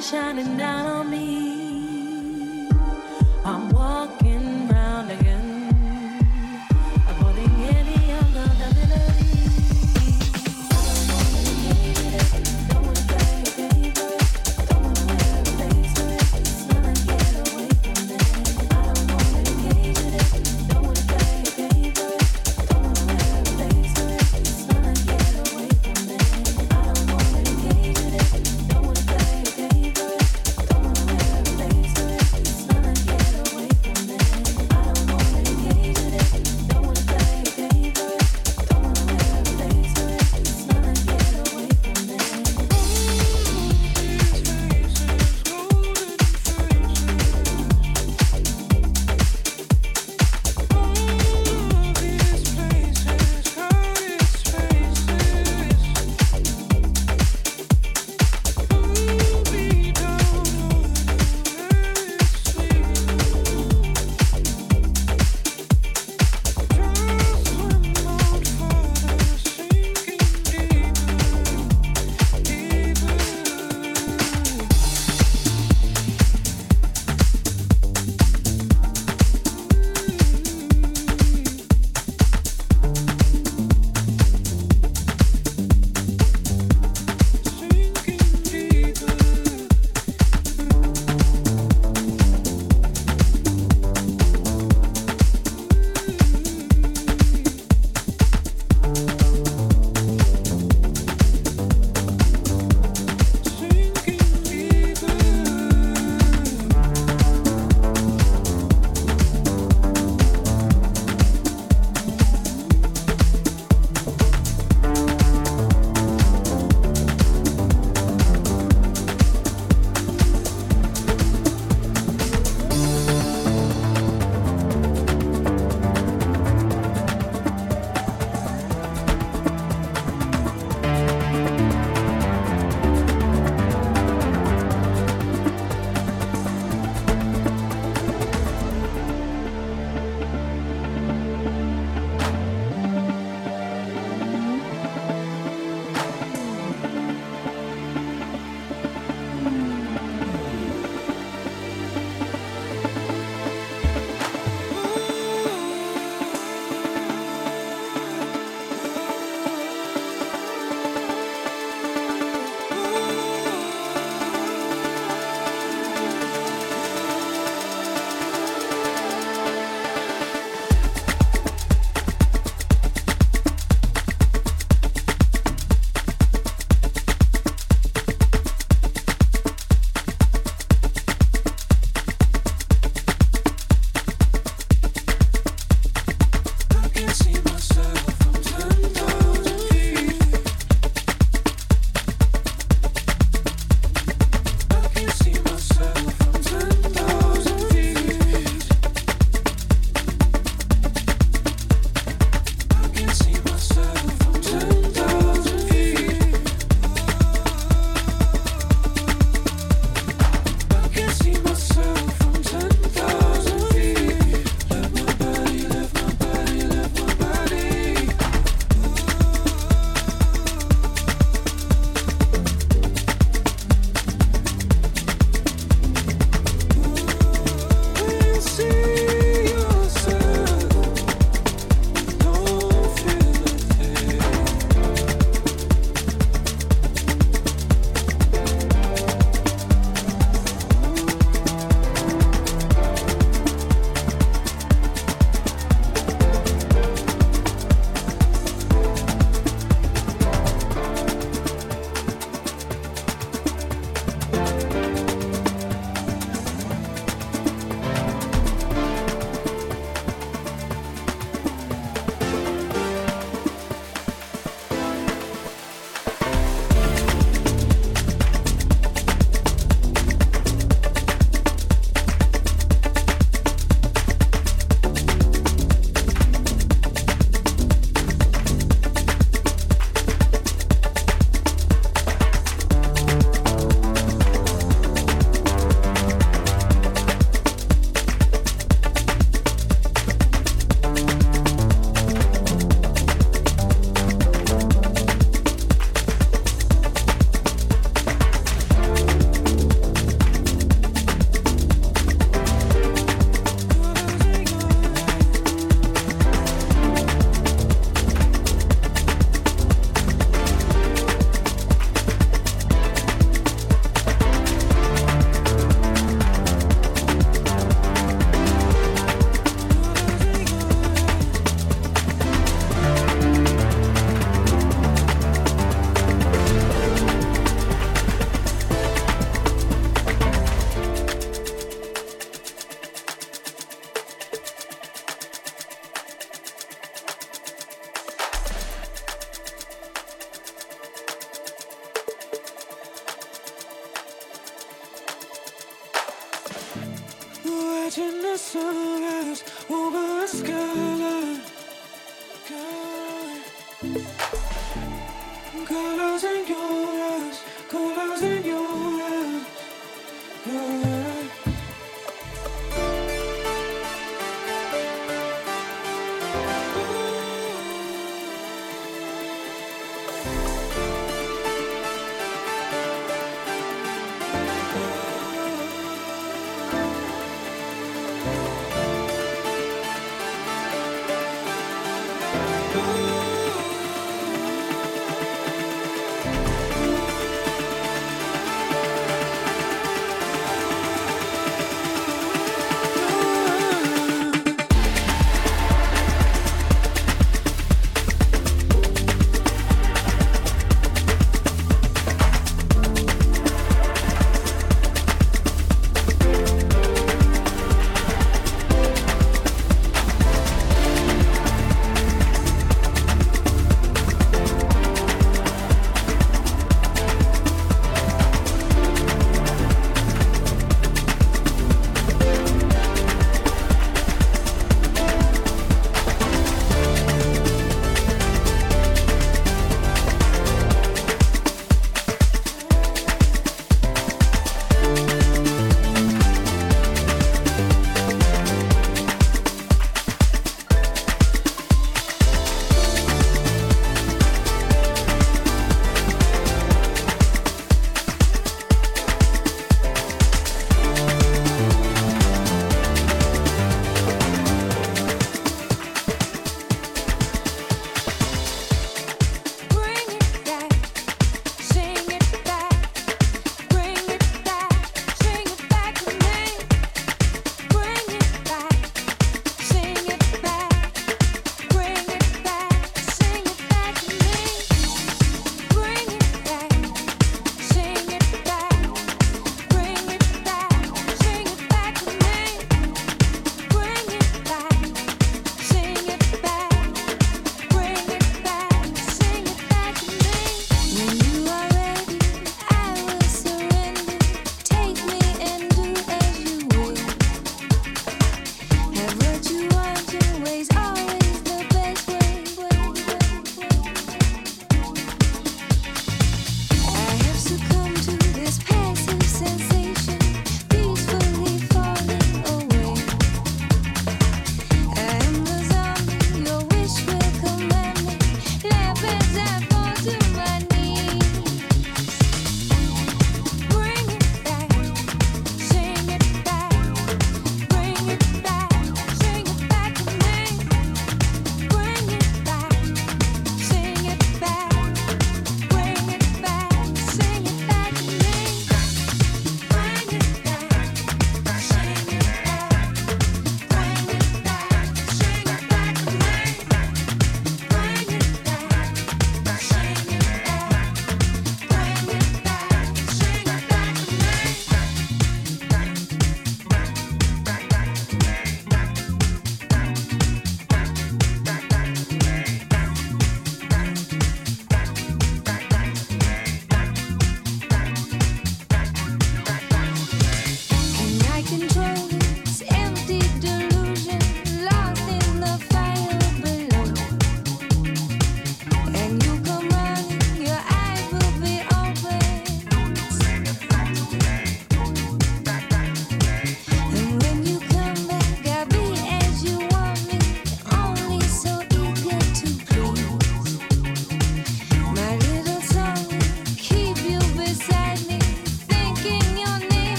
shining down on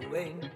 conmigo,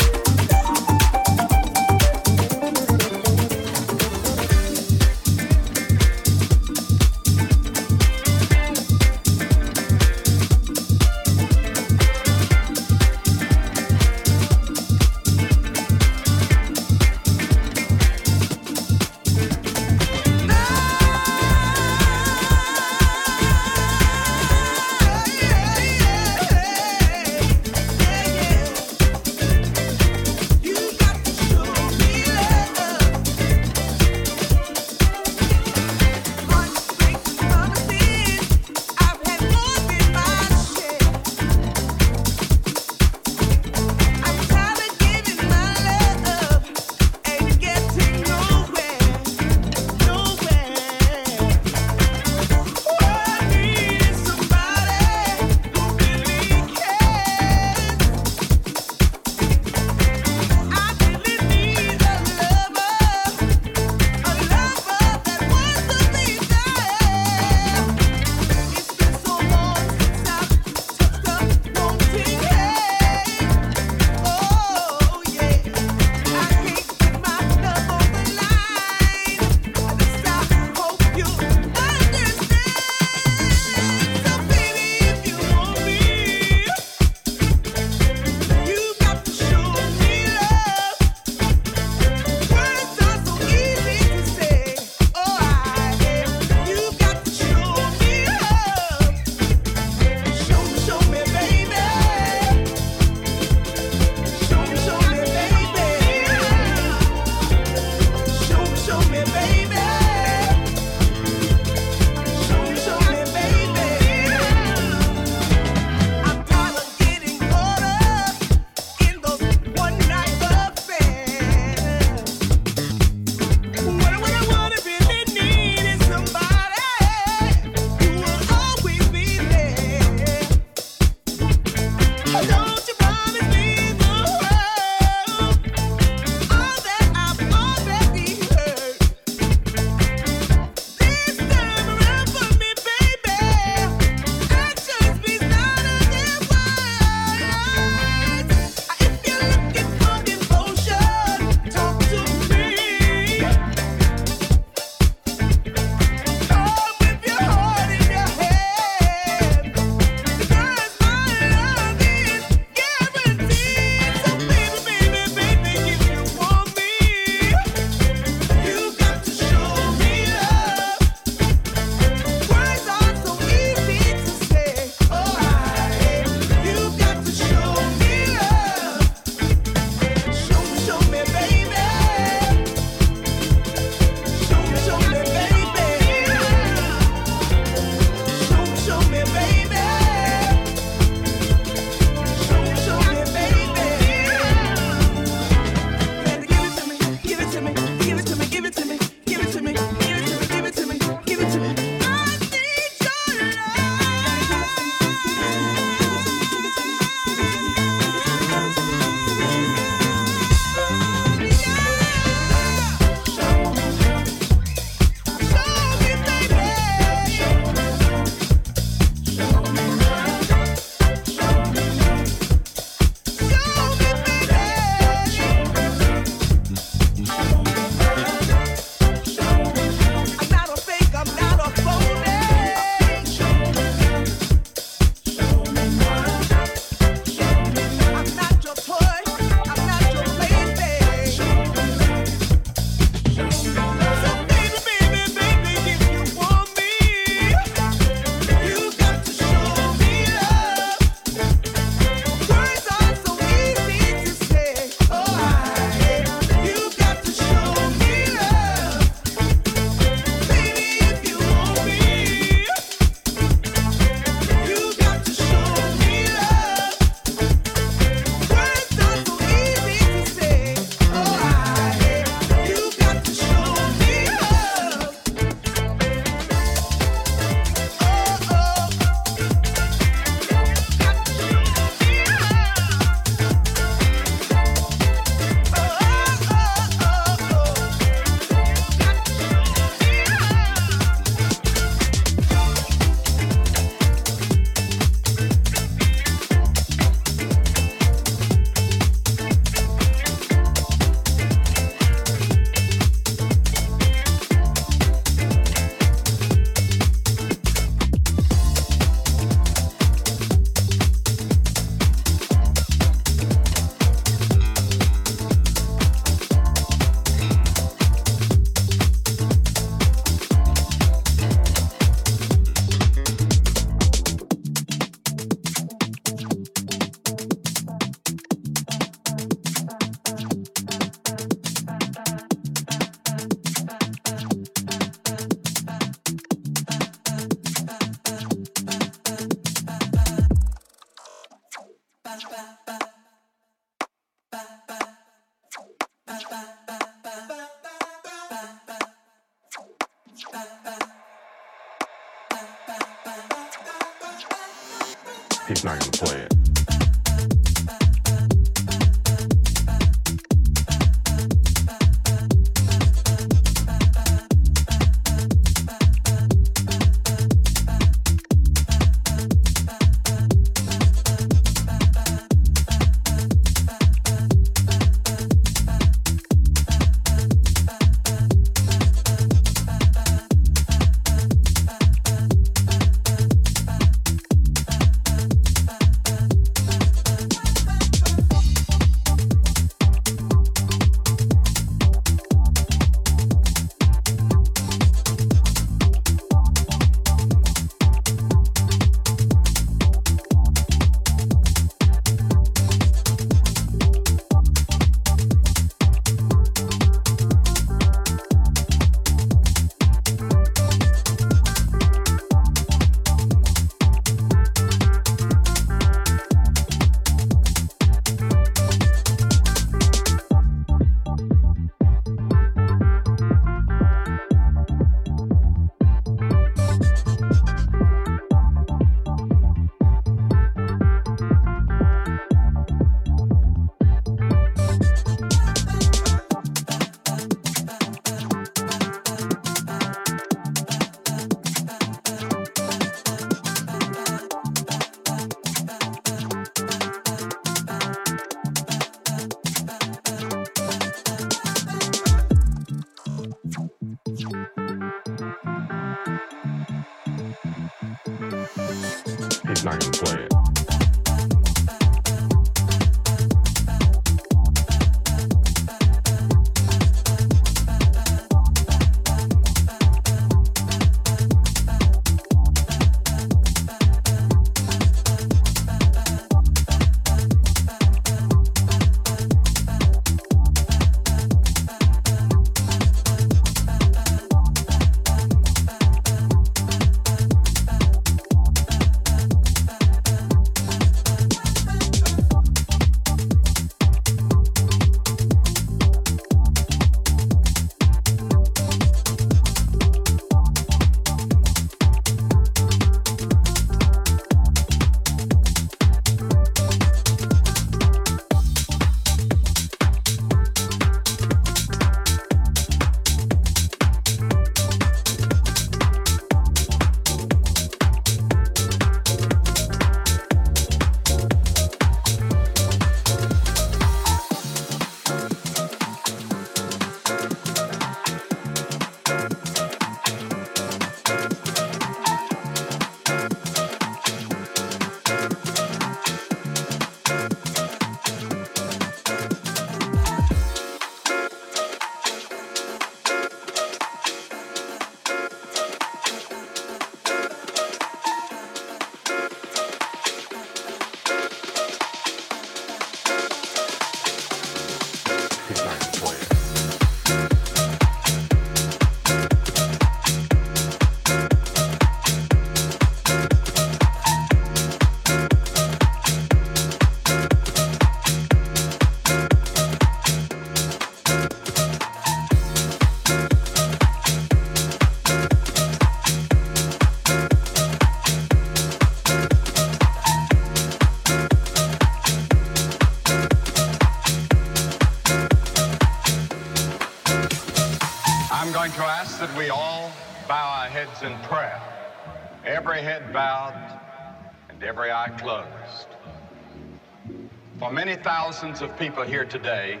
many thousands of people here today,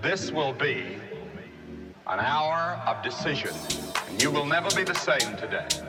this will be an hour of decision, and you will never be the same today.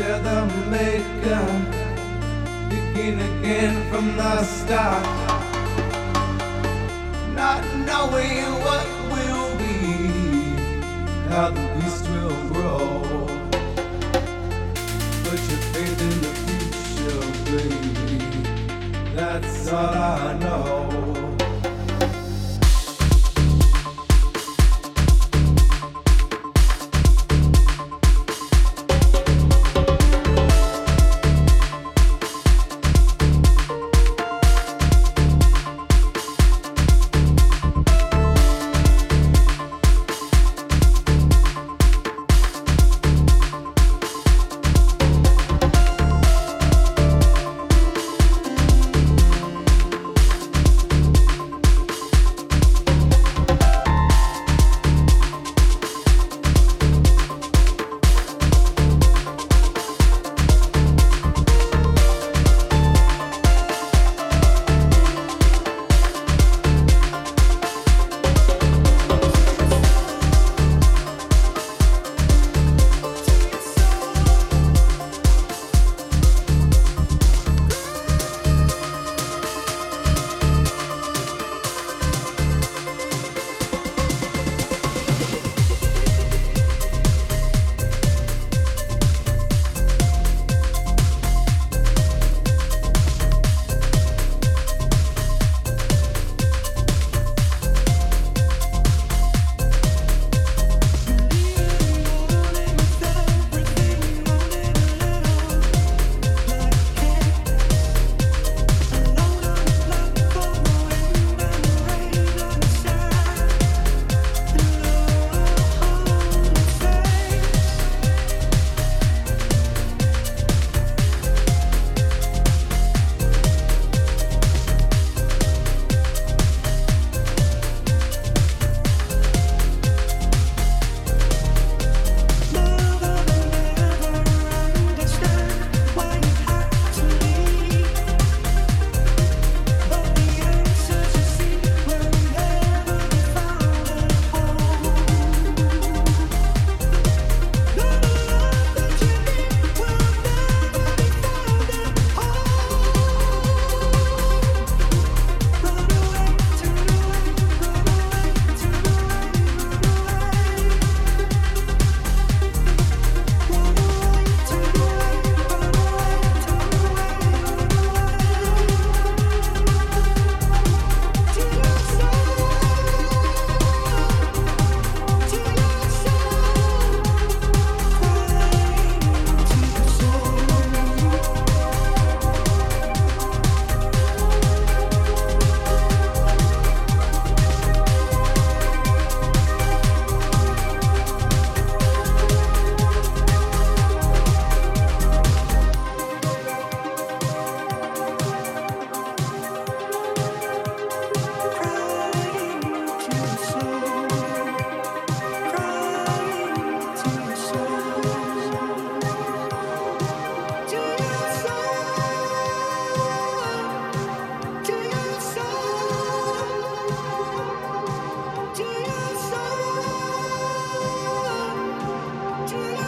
maker, the maker, uh, begin again from the start. Not knowing what will be, how the beast will grow. Put your faith in the future, baby. That's all I know. Cry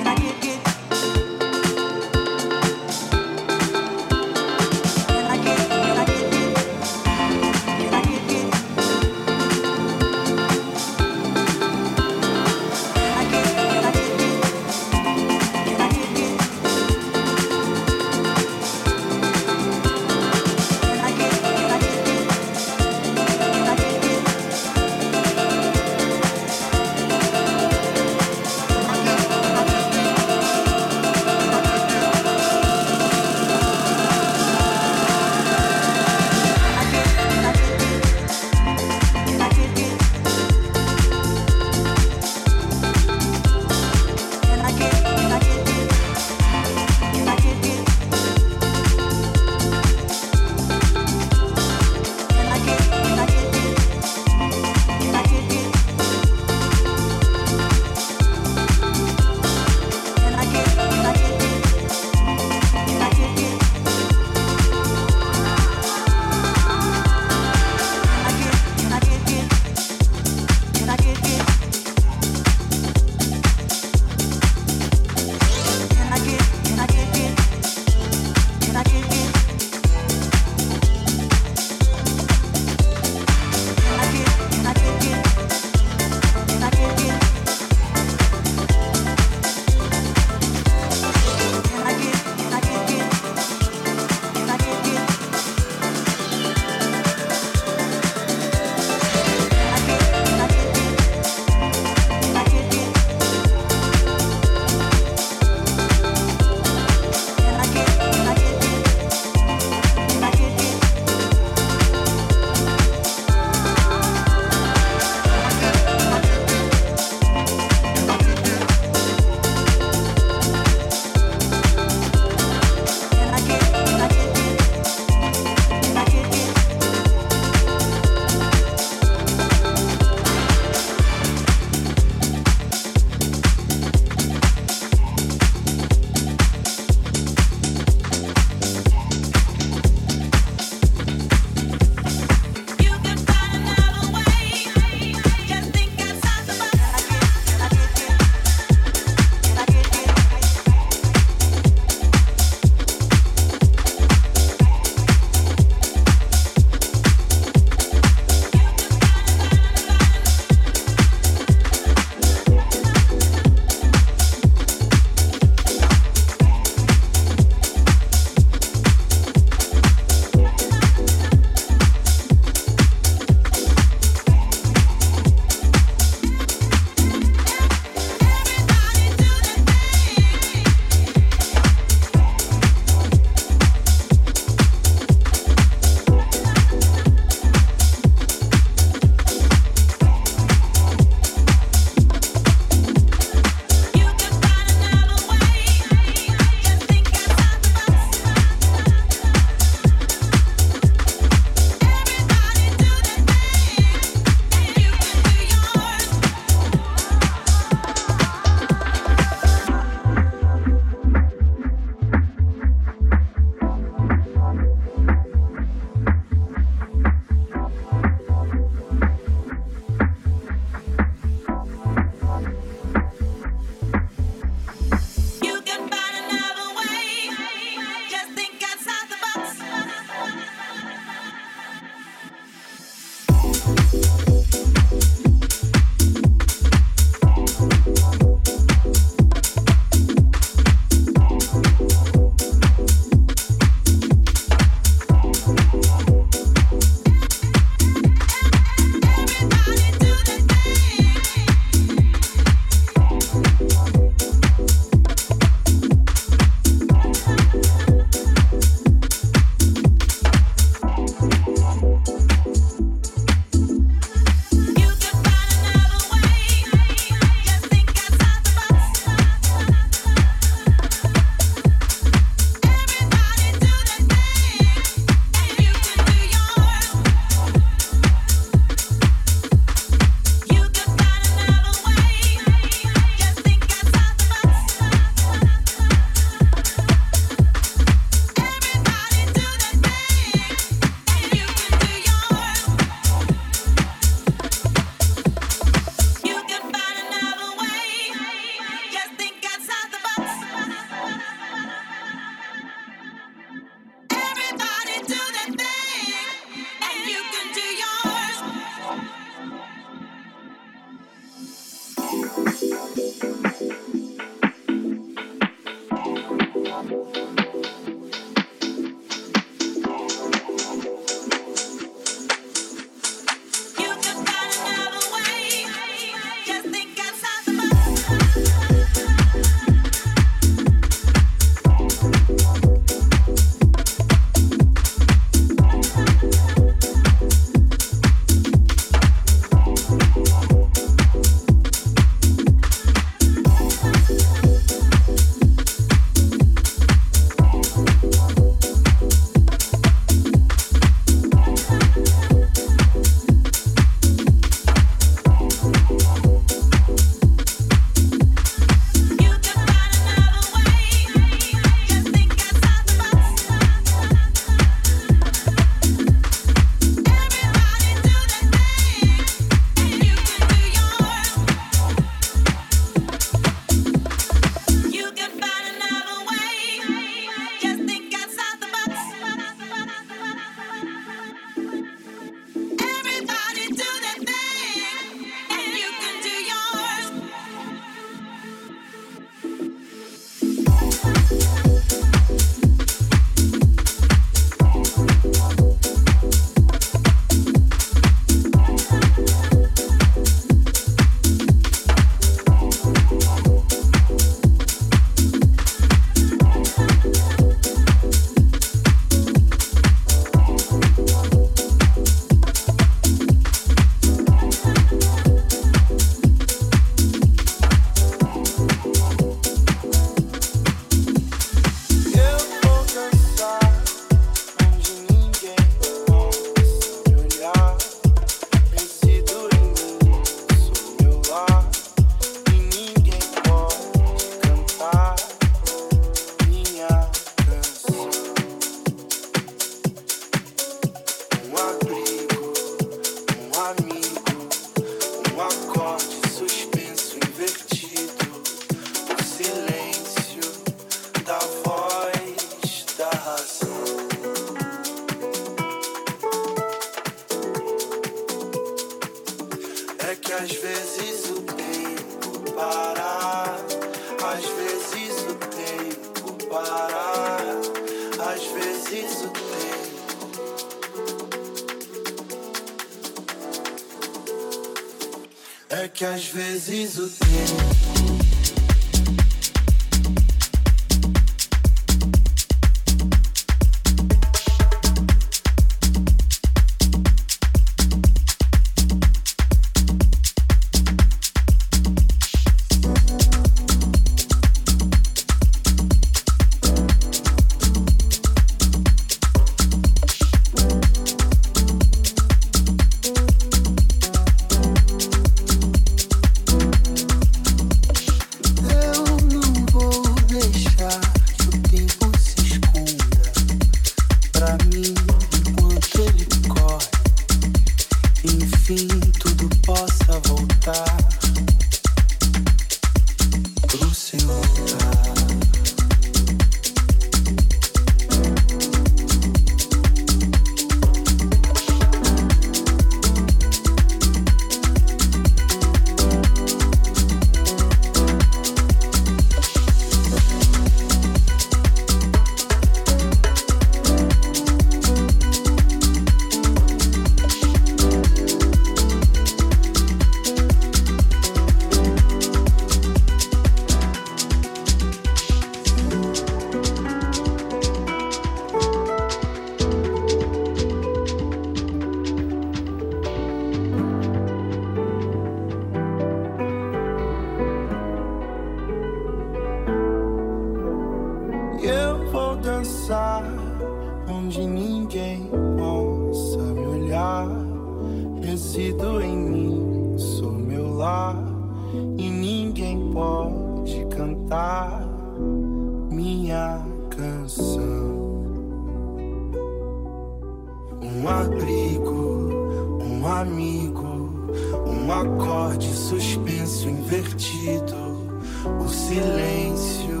silêncio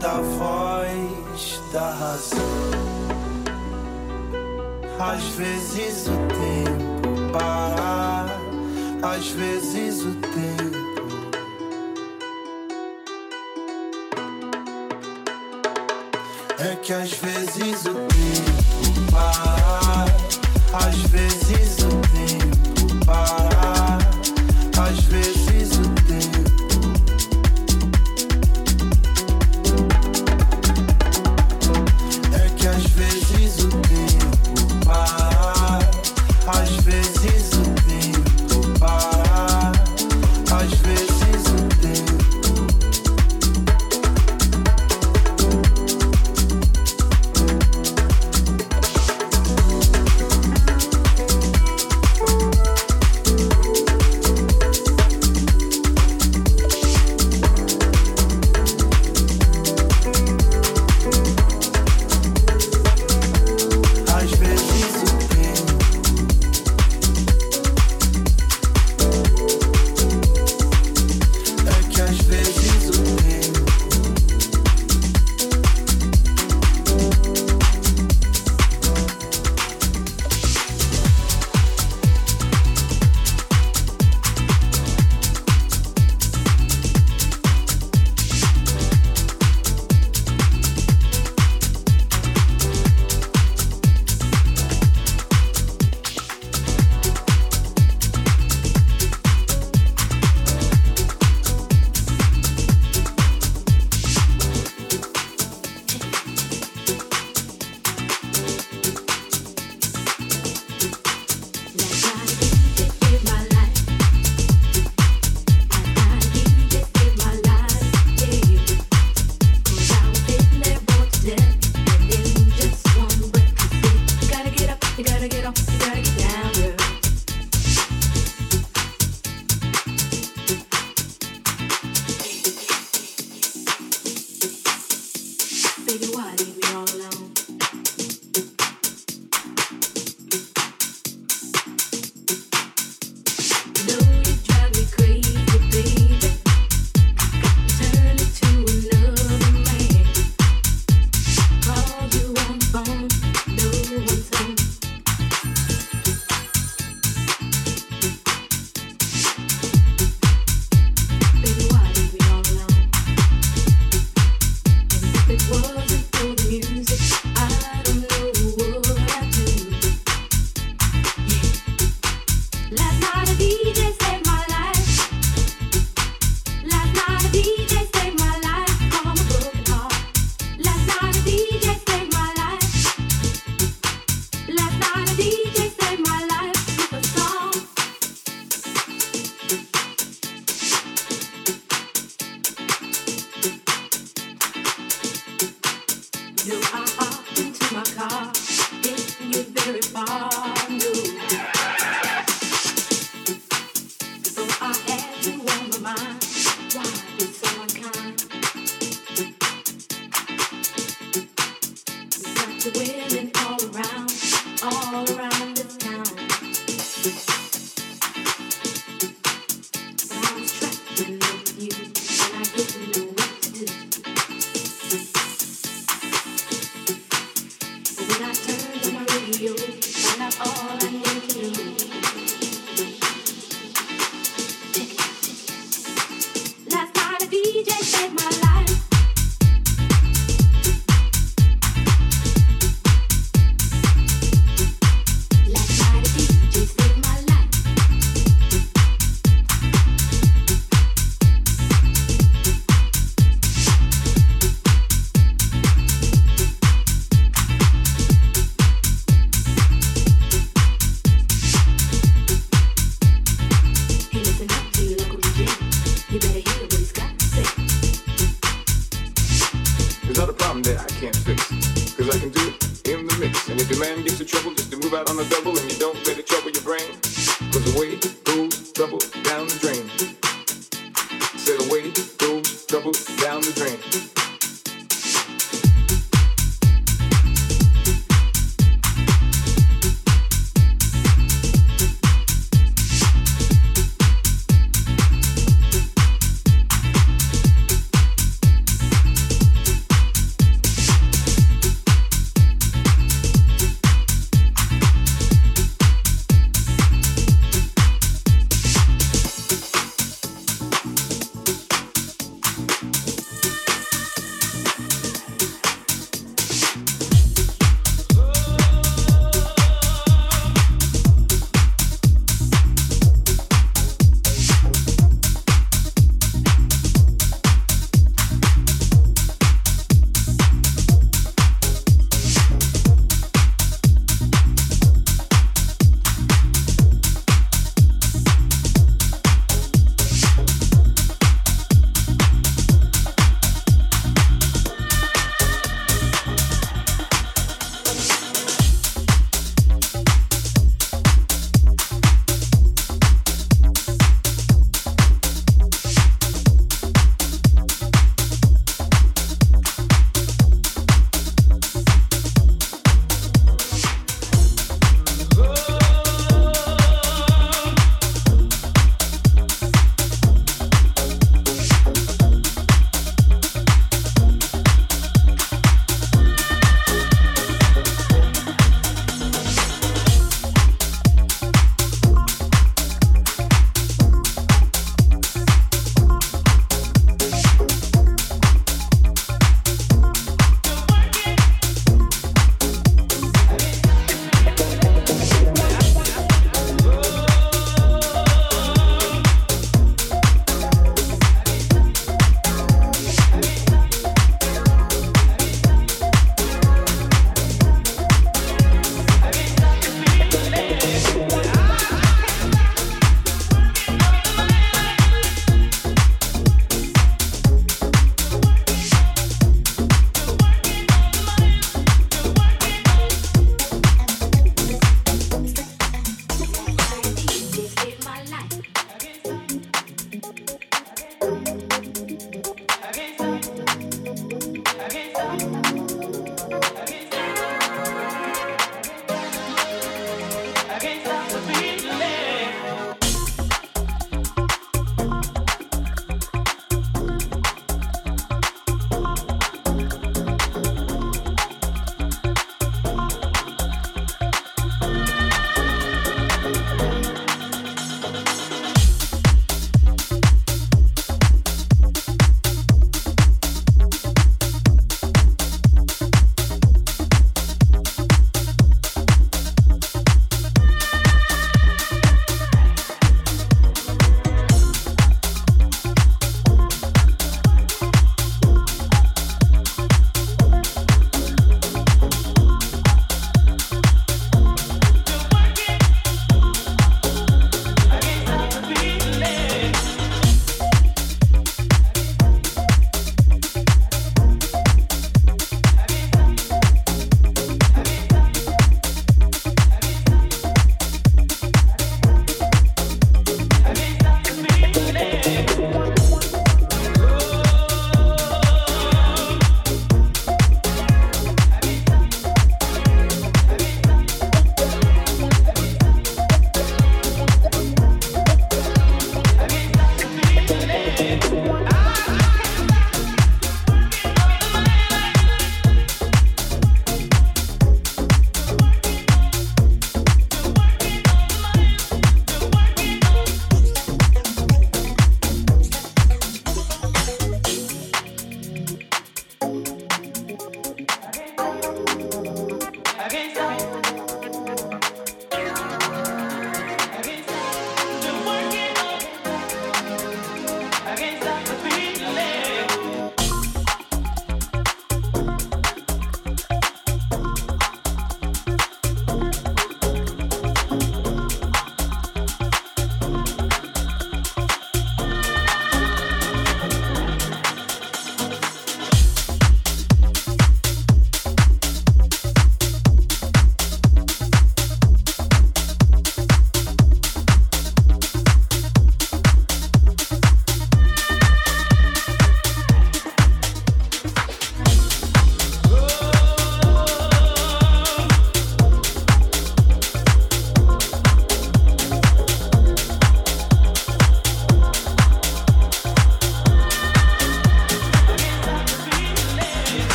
da voz da razão. Às vezes o tempo para, às vezes o tempo. É que às vezes o tempo para, às vezes